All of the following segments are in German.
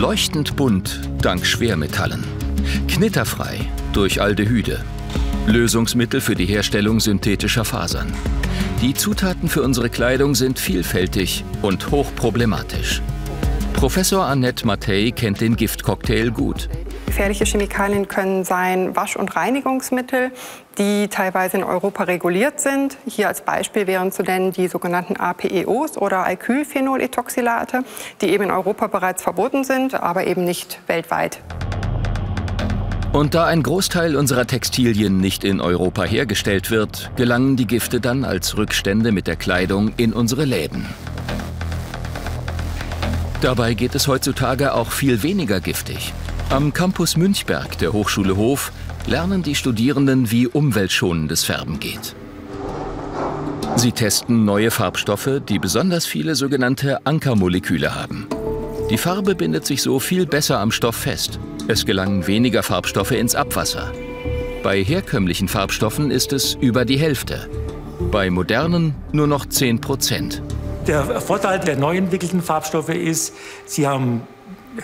Leuchtend bunt dank Schwermetallen. Knitterfrei durch Aldehyde. Lösungsmittel für die Herstellung synthetischer Fasern. Die Zutaten für unsere Kleidung sind vielfältig und hochproblematisch. Professor Annette Mattei kennt den Giftcocktail gut. Gefährliche Chemikalien können sein Wasch- und Reinigungsmittel, die teilweise in Europa reguliert sind. Hier als Beispiel wären zu nennen die sogenannten APEOs oder Alkylphenoletoxylate, die eben in Europa bereits verboten sind, aber eben nicht weltweit. Und da ein Großteil unserer Textilien nicht in Europa hergestellt wird, gelangen die Gifte dann als Rückstände mit der Kleidung in unsere Läden. Dabei geht es heutzutage auch viel weniger giftig. Am Campus Münchberg der Hochschule Hof lernen die Studierenden, wie umweltschonendes Färben geht. Sie testen neue Farbstoffe, die besonders viele sogenannte Ankermoleküle haben. Die Farbe bindet sich so viel besser am Stoff fest. Es gelangen weniger Farbstoffe ins Abwasser. Bei herkömmlichen Farbstoffen ist es über die Hälfte. Bei modernen nur noch 10 Prozent. Der Vorteil der neu entwickelten Farbstoffe ist, sie haben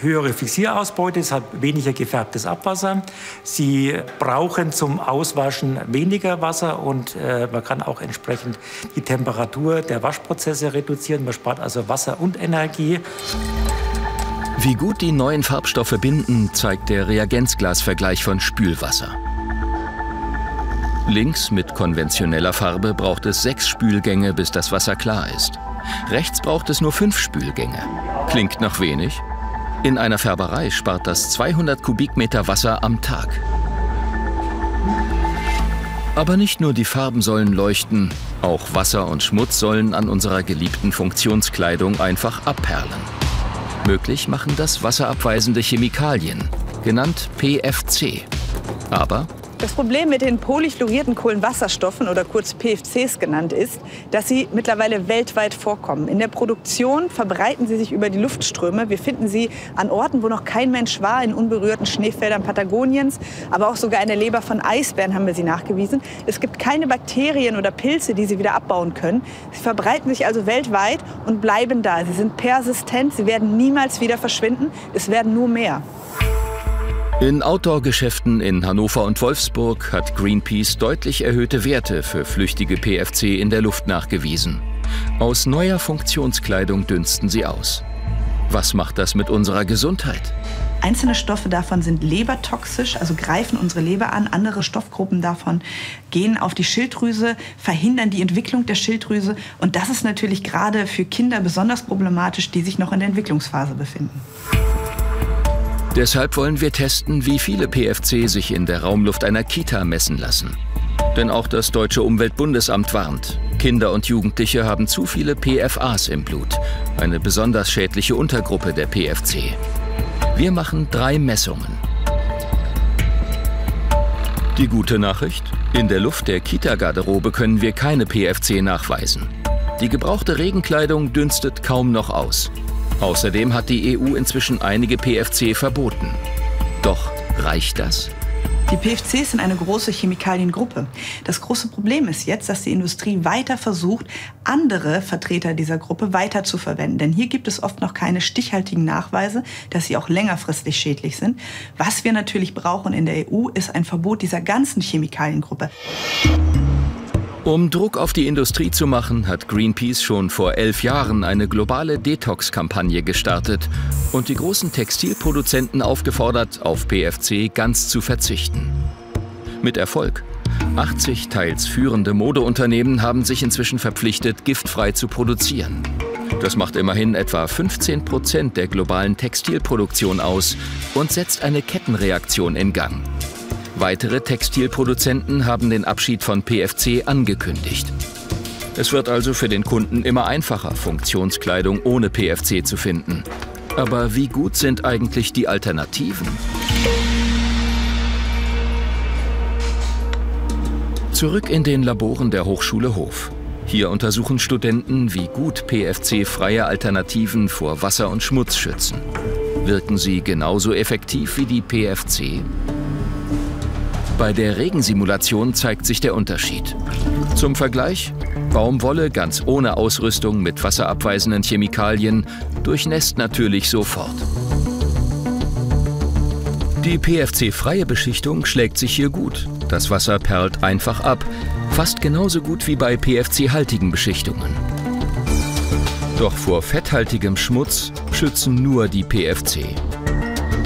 höhere Fixierausbeute, es hat weniger gefärbtes Abwasser. Sie brauchen zum Auswaschen weniger Wasser und äh, man kann auch entsprechend die Temperatur der Waschprozesse reduzieren. Man spart also Wasser und Energie. Wie gut die neuen Farbstoffe binden, zeigt der Reagenzglasvergleich von Spülwasser. Links mit konventioneller Farbe braucht es sechs Spülgänge, bis das Wasser klar ist. Rechts braucht es nur fünf Spülgänge. Klingt noch wenig? In einer Färberei spart das 200 Kubikmeter Wasser am Tag. Aber nicht nur die Farben sollen leuchten, auch Wasser und Schmutz sollen an unserer geliebten Funktionskleidung einfach abperlen. Möglich machen das wasserabweisende Chemikalien, genannt PFC. Aber das Problem mit den polychlorierten Kohlenwasserstoffen oder kurz PFCs genannt ist, dass sie mittlerweile weltweit vorkommen. In der Produktion verbreiten sie sich über die Luftströme. Wir finden sie an Orten, wo noch kein Mensch war, in unberührten Schneefeldern Patagoniens, aber auch sogar in der Leber von Eisbären haben wir sie nachgewiesen. Es gibt keine Bakterien oder Pilze, die sie wieder abbauen können. Sie verbreiten sich also weltweit und bleiben da. Sie sind persistent, sie werden niemals wieder verschwinden, es werden nur mehr. In Outdoor-Geschäften in Hannover und Wolfsburg hat Greenpeace deutlich erhöhte Werte für flüchtige PFC in der Luft nachgewiesen. Aus neuer Funktionskleidung dünsten sie aus. Was macht das mit unserer Gesundheit? Einzelne Stoffe davon sind lebertoxisch, also greifen unsere Leber an. Andere Stoffgruppen davon gehen auf die Schilddrüse, verhindern die Entwicklung der Schilddrüse. Und das ist natürlich gerade für Kinder besonders problematisch, die sich noch in der Entwicklungsphase befinden. Deshalb wollen wir testen, wie viele PFC sich in der Raumluft einer Kita messen lassen. Denn auch das deutsche Umweltbundesamt warnt, Kinder und Jugendliche haben zu viele PFAs im Blut, eine besonders schädliche Untergruppe der PFC. Wir machen drei Messungen. Die gute Nachricht? In der Luft der Kita-Garderobe können wir keine PFC nachweisen. Die gebrauchte Regenkleidung dünstet kaum noch aus. Außerdem hat die EU inzwischen einige PFC verboten. Doch reicht das? Die PFCs sind eine große Chemikaliengruppe. Das große Problem ist jetzt, dass die Industrie weiter versucht, andere Vertreter dieser Gruppe weiter zu verwenden. Denn hier gibt es oft noch keine stichhaltigen Nachweise, dass sie auch längerfristig schädlich sind. Was wir natürlich brauchen in der EU, ist ein Verbot dieser ganzen Chemikaliengruppe. Um Druck auf die Industrie zu machen, hat Greenpeace schon vor elf Jahren eine globale Detox-Kampagne gestartet und die großen Textilproduzenten aufgefordert, auf PFC ganz zu verzichten. Mit Erfolg. 80 teils führende Modeunternehmen haben sich inzwischen verpflichtet, giftfrei zu produzieren. Das macht immerhin etwa 15 Prozent der globalen Textilproduktion aus und setzt eine Kettenreaktion in Gang. Weitere Textilproduzenten haben den Abschied von PFC angekündigt. Es wird also für den Kunden immer einfacher, Funktionskleidung ohne PFC zu finden. Aber wie gut sind eigentlich die Alternativen? Zurück in den Laboren der Hochschule Hof. Hier untersuchen Studenten, wie gut PFC-freie Alternativen vor Wasser und Schmutz schützen. Wirken sie genauso effektiv wie die PFC? Bei der Regensimulation zeigt sich der Unterschied. Zum Vergleich, Baumwolle ganz ohne Ausrüstung mit wasserabweisenden Chemikalien durchnässt natürlich sofort. Die PFC-freie Beschichtung schlägt sich hier gut. Das Wasser perlt einfach ab, fast genauso gut wie bei PFC-haltigen Beschichtungen. Doch vor fetthaltigem Schmutz schützen nur die PFC.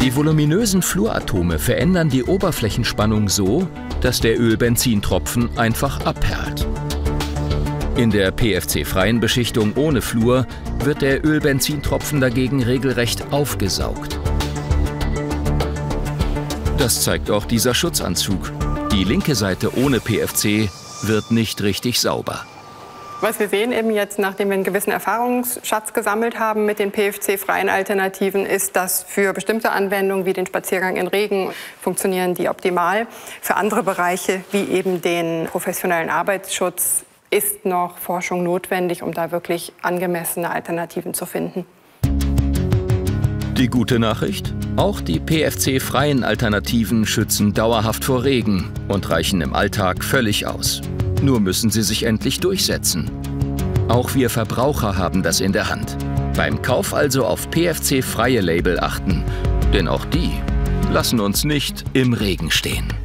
Die voluminösen Fluoratome verändern die Oberflächenspannung so, dass der Öl-Benzintropfen einfach abperlt. In der PFC-freien Beschichtung ohne Fluor wird der Öl-Benzintropfen dagegen regelrecht aufgesaugt. Das zeigt auch dieser Schutzanzug. Die linke Seite ohne PFC wird nicht richtig sauber. Was wir sehen eben jetzt, nachdem wir einen gewissen Erfahrungsschatz gesammelt haben mit den PFC-freien Alternativen, ist, dass für bestimmte Anwendungen wie den Spaziergang in Regen funktionieren die optimal. Für andere Bereiche wie eben den professionellen Arbeitsschutz ist noch Forschung notwendig, um da wirklich angemessene Alternativen zu finden. Die gute Nachricht? Auch die PFC-freien Alternativen schützen dauerhaft vor Regen und reichen im Alltag völlig aus. Nur müssen sie sich endlich durchsetzen. Auch wir Verbraucher haben das in der Hand. Beim Kauf also auf PFC-freie Label achten, denn auch die lassen uns nicht im Regen stehen.